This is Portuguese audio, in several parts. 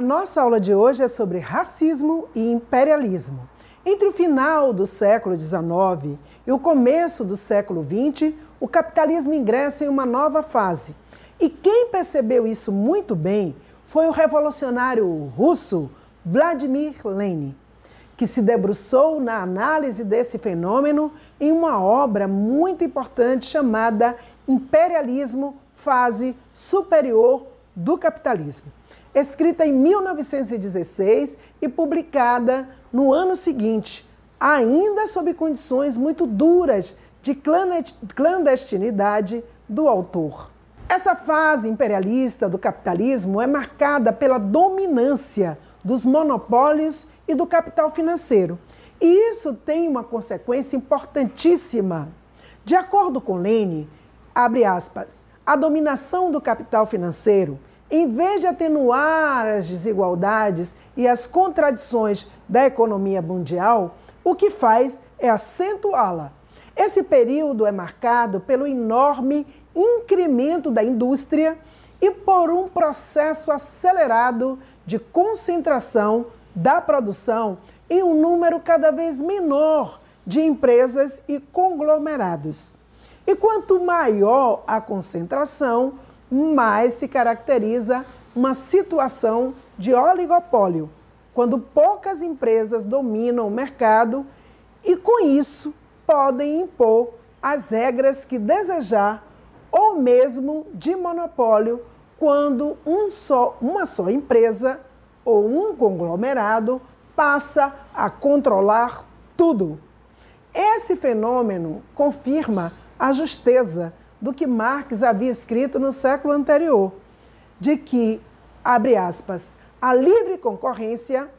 A nossa aula de hoje é sobre racismo e imperialismo. Entre o final do século XIX e o começo do século XX, o capitalismo ingressa em uma nova fase. E quem percebeu isso muito bem foi o revolucionário russo Vladimir Lenin, que se debruçou na análise desse fenômeno em uma obra muito importante chamada Imperialismo, Fase Superior do Capitalismo escrita em 1916 e publicada no ano seguinte, ainda sob condições muito duras de clandestinidade do autor. Essa fase imperialista do capitalismo é marcada pela dominância dos monopólios e do capital financeiro. E isso tem uma consequência importantíssima. De acordo com Lene, abre aspas, a dominação do capital financeiro em vez de atenuar as desigualdades e as contradições da economia mundial, o que faz é acentuá-la. Esse período é marcado pelo enorme incremento da indústria e por um processo acelerado de concentração da produção em um número cada vez menor de empresas e conglomerados. E quanto maior a concentração, mais se caracteriza uma situação de oligopólio, quando poucas empresas dominam o mercado e, com isso, podem impor as regras que desejar, ou mesmo de monopólio, quando um só, uma só empresa ou um conglomerado passa a controlar tudo. Esse fenômeno confirma a justeza do que Marx havia escrito no século anterior, de que, abre aspas, a livre concorrência,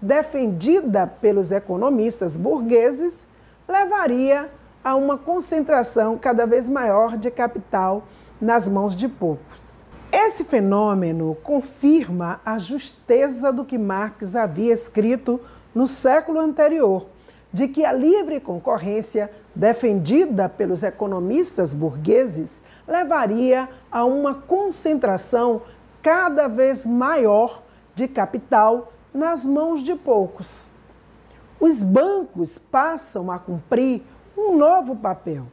defendida pelos economistas burgueses, levaria a uma concentração cada vez maior de capital nas mãos de poucos. Esse fenômeno confirma a justeza do que Marx havia escrito no século anterior de que a livre concorrência, defendida pelos economistas burgueses, levaria a uma concentração cada vez maior de capital nas mãos de poucos. Os bancos passam a cumprir um novo papel.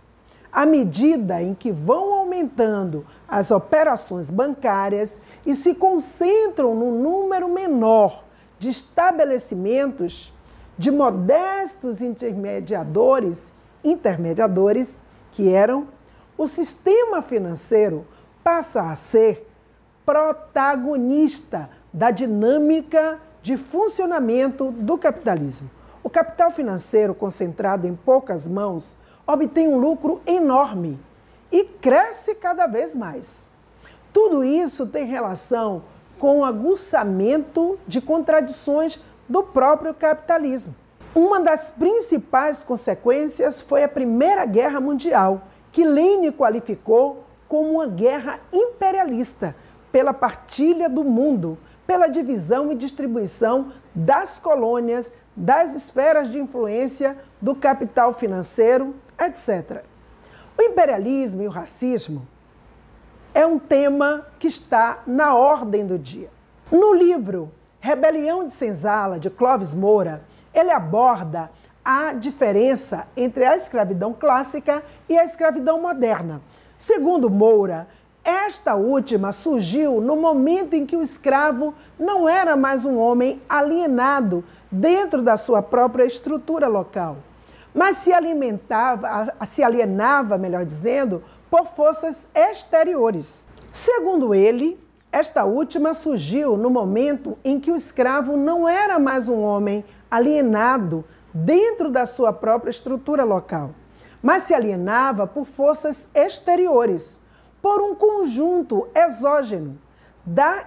À medida em que vão aumentando as operações bancárias e se concentram no número menor de estabelecimentos, de modestos intermediadores, intermediadores que eram, o sistema financeiro passa a ser protagonista da dinâmica de funcionamento do capitalismo. O capital financeiro concentrado em poucas mãos obtém um lucro enorme e cresce cada vez mais. Tudo isso tem relação com o aguçamento de contradições do próprio capitalismo. Uma das principais consequências foi a Primeira Guerra Mundial, que Lenin qualificou como uma guerra imperialista pela partilha do mundo, pela divisão e distribuição das colônias, das esferas de influência, do capital financeiro, etc. O imperialismo e o racismo é um tema que está na ordem do dia. No livro Rebelião de Senzala, de Clóvis Moura, ele aborda a diferença entre a escravidão clássica e a escravidão moderna. Segundo Moura, esta última surgiu no momento em que o escravo não era mais um homem alienado dentro da sua própria estrutura local, mas se alimentava, se alienava, melhor dizendo, por forças exteriores. Segundo ele, esta última surgiu no momento em que o escravo não era mais um homem alienado dentro da sua própria estrutura local, mas se alienava por forças exteriores, por um conjunto exógeno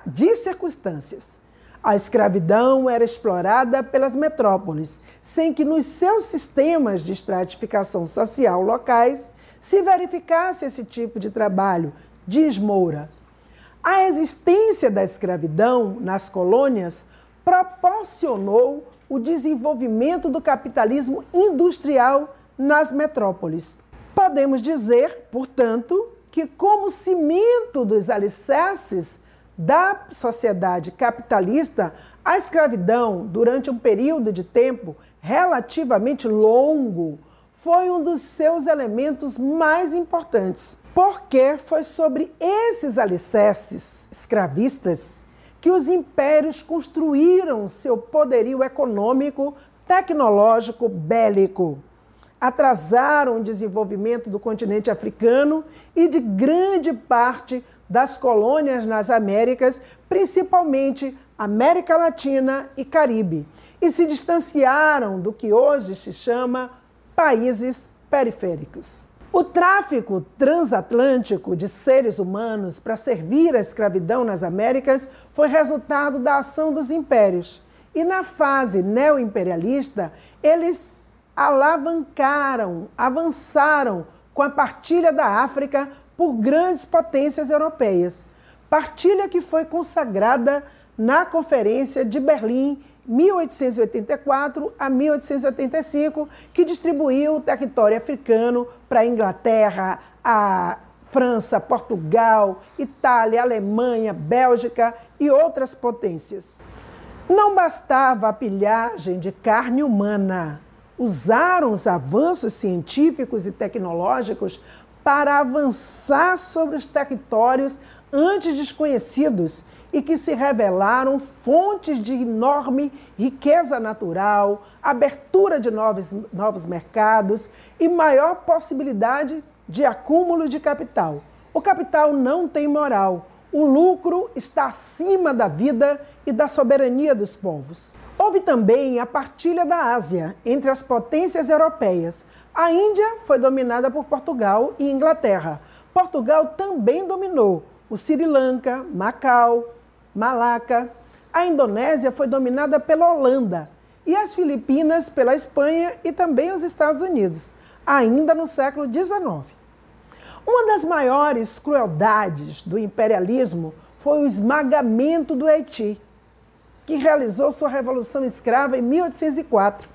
de circunstâncias. A escravidão era explorada pelas metrópoles, sem que nos seus sistemas de estratificação social locais se verificasse esse tipo de trabalho, diz Moura. A existência da escravidão nas colônias proporcionou o desenvolvimento do capitalismo industrial nas metrópoles. Podemos dizer, portanto, que, como cimento dos alicerces da sociedade capitalista, a escravidão, durante um período de tempo relativamente longo, foi um dos seus elementos mais importantes, porque foi sobre esses alicerces escravistas que os impérios construíram seu poderio econômico, tecnológico, bélico. Atrasaram o desenvolvimento do continente africano e de grande parte das colônias nas Américas, principalmente América Latina e Caribe, e se distanciaram do que hoje se chama países periféricos. O tráfico transatlântico de seres humanos para servir a escravidão nas Américas foi resultado da ação dos impérios. E na fase neoimperialista, eles alavancaram, avançaram com a partilha da África por grandes potências europeias. Partilha que foi consagrada na Conferência de Berlim 1884 a 1885, que distribuiu o território africano para a Inglaterra, a França, Portugal, Itália, Alemanha, Bélgica e outras potências. Não bastava a pilhagem de carne humana. Usaram os avanços científicos e tecnológicos para avançar sobre os territórios antes desconhecidos e que se revelaram fontes de enorme riqueza natural, abertura de novos, novos mercados e maior possibilidade de acúmulo de capital. O capital não tem moral. O lucro está acima da vida e da soberania dos povos. Houve também a partilha da Ásia entre as potências europeias. A Índia foi dominada por Portugal e Inglaterra. Portugal também dominou o Sri Lanka, Macau, Malaca. A Indonésia foi dominada pela Holanda e as Filipinas pela Espanha e também os Estados Unidos, ainda no século XIX. Uma das maiores crueldades do imperialismo foi o esmagamento do Haiti, que realizou sua revolução escrava em 1804.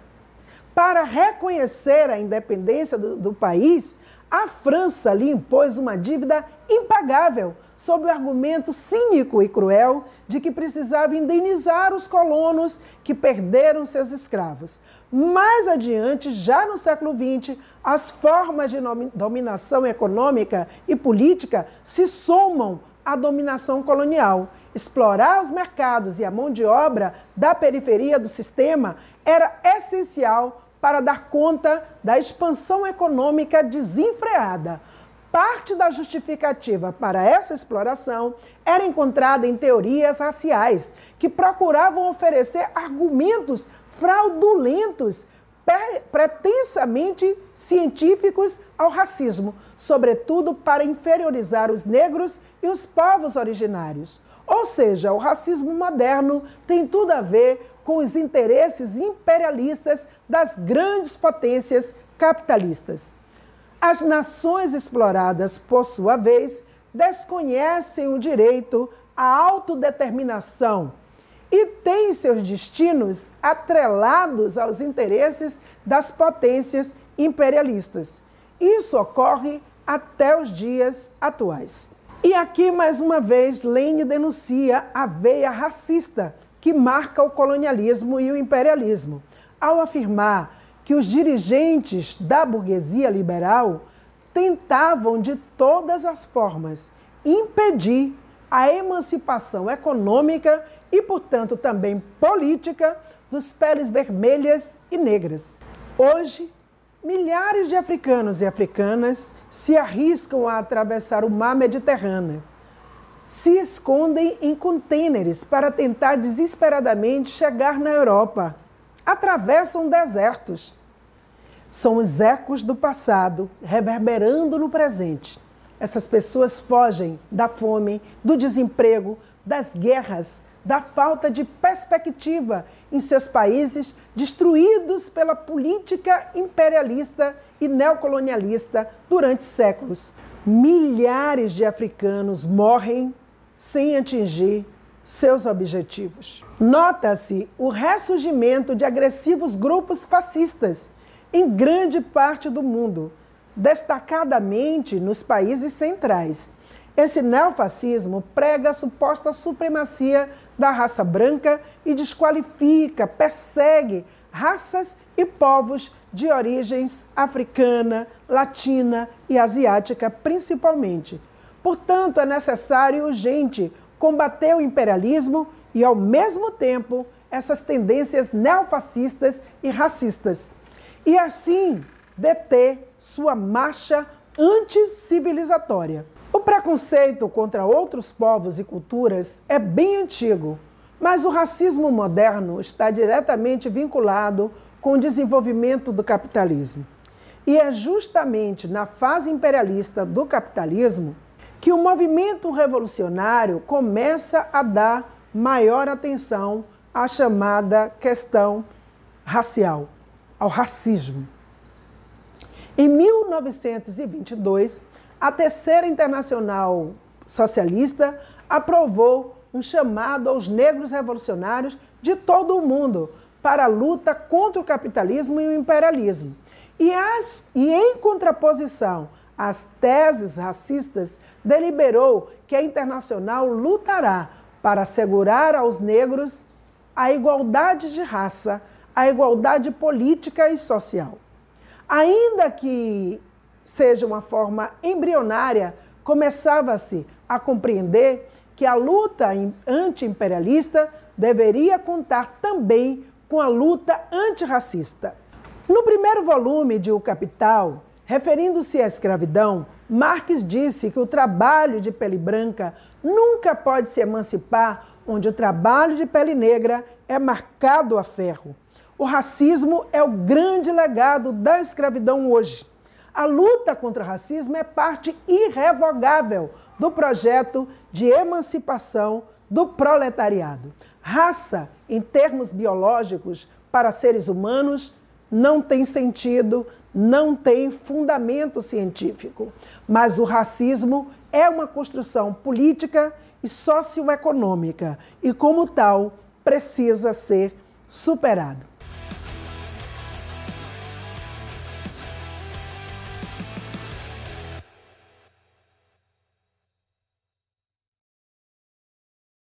Para reconhecer a independência do, do país, a França lhe impôs uma dívida impagável sob o argumento cínico e cruel de que precisava indenizar os colonos que perderam seus escravos. Mais adiante, já no século XX, as formas de dominação econômica e política se somam à dominação colonial. Explorar os mercados e a mão de obra da periferia do sistema era essencial para dar conta da expansão econômica desenfreada parte da justificativa para essa exploração era encontrada em teorias raciais, que procuravam oferecer argumentos fraudulentos, pretensamente científicos ao racismo, sobretudo para inferiorizar os negros e os povos originários. Ou seja, o racismo moderno tem tudo a ver com os interesses imperialistas das grandes potências capitalistas. As nações exploradas, por sua vez, desconhecem o direito à autodeterminação e têm seus destinos atrelados aos interesses das potências imperialistas. Isso ocorre até os dias atuais. E aqui, mais uma vez, Lênin denuncia a veia racista que marca o colonialismo e o imperialismo, ao afirmar que os dirigentes da burguesia liberal tentavam de todas as formas impedir a emancipação econômica e, portanto, também política dos peles vermelhas e negras. Hoje, milhares de africanos e africanas se arriscam a atravessar o mar Mediterrâneo, se escondem em contêineres para tentar desesperadamente chegar na Europa atravessam desertos. São os ecos do passado reverberando no presente. Essas pessoas fogem da fome, do desemprego, das guerras, da falta de perspectiva em seus países destruídos pela política imperialista e neocolonialista durante séculos. Milhares de africanos morrem sem atingir seus objetivos. Nota-se o ressurgimento de agressivos grupos fascistas em grande parte do mundo, destacadamente nos países centrais. Esse neofascismo prega a suposta supremacia da raça branca e desqualifica, persegue raças e povos de origens africana, latina e asiática, principalmente. Portanto, é necessário e urgente combater o imperialismo e, ao mesmo tempo, essas tendências neofascistas e racistas. E assim deter sua marcha anticivilizatória. O preconceito contra outros povos e culturas é bem antigo, mas o racismo moderno está diretamente vinculado com o desenvolvimento do capitalismo. E é justamente na fase imperialista do capitalismo que o movimento revolucionário começa a dar maior atenção à chamada questão racial, ao racismo. Em 1922, a Terceira Internacional Socialista aprovou um chamado aos negros revolucionários de todo o mundo para a luta contra o capitalismo e o imperialismo. E, as, e em contraposição às teses racistas, deliberou que a Internacional lutará para assegurar aos negros a igualdade de raça, a igualdade política e social. Ainda que seja uma forma embrionária, começava-se a compreender que a luta anti-imperialista deveria contar também com a luta antirracista. No primeiro volume de O Capital, referindo-se à escravidão, Marx disse que o trabalho de pele branca nunca pode se emancipar onde o trabalho de pele negra é marcado a ferro. O racismo é o grande legado da escravidão hoje. A luta contra o racismo é parte irrevogável do projeto de emancipação do proletariado. Raça, em termos biológicos, para seres humanos, não tem sentido, não tem fundamento científico. Mas o racismo é uma construção política e socioeconômica e, como tal, precisa ser superado.